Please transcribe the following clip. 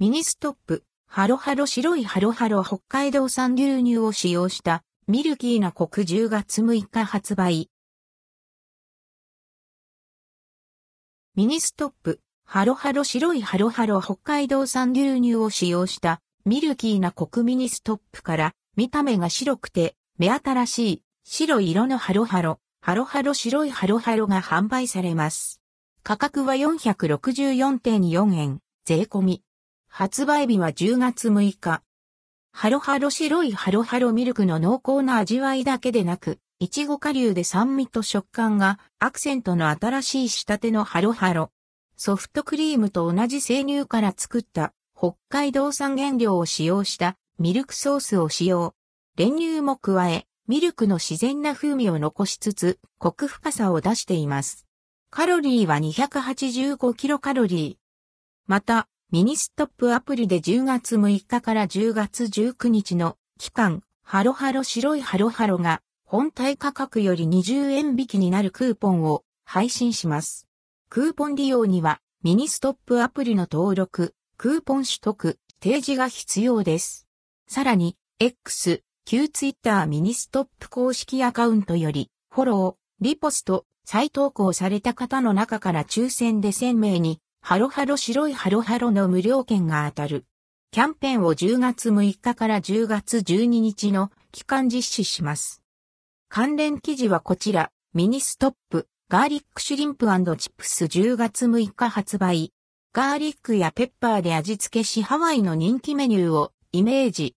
ミニストップ、ハロハロ白いハロハロ北海道産牛乳を使用したミルキーなコク10月6日発売。ミニストップ、ハロハロ白いハロハロ北海道産牛乳を使用したミルキーなコクミニストップから見た目が白くて目新しい白色のハロハロ、ハロハロ白いハロハロが販売されます。価格は464.4円、税込み。発売日は10月6日。ハロハロ白いハロハロミルクの濃厚な味わいだけでなく、いちご顆粒で酸味と食感がアクセントの新しい仕立てのハロハロ。ソフトクリームと同じ生乳から作った北海道産原料を使用したミルクソースを使用。練乳も加え、ミルクの自然な風味を残しつつ、コク深さを出しています。カロリーは285キロカロリー。また、ミニストップアプリで10月6日から10月19日の期間、ハロハロ白いハロハロが本体価格より20円引きになるクーポンを配信します。クーポン利用にはミニストップアプリの登録、クーポン取得、提示が必要です。さらに、X、旧 Twitter ミニストップ公式アカウントより、フォロー、リポスト、再投稿された方の中から抽選で1000名にハロハロ白いハロハロの無料券が当たる。キャンペーンを10月6日から10月12日の期間実施します。関連記事はこちら、ミニストップ、ガーリックシュリンプチップス10月6日発売。ガーリックやペッパーで味付けしハワイの人気メニューをイメージ。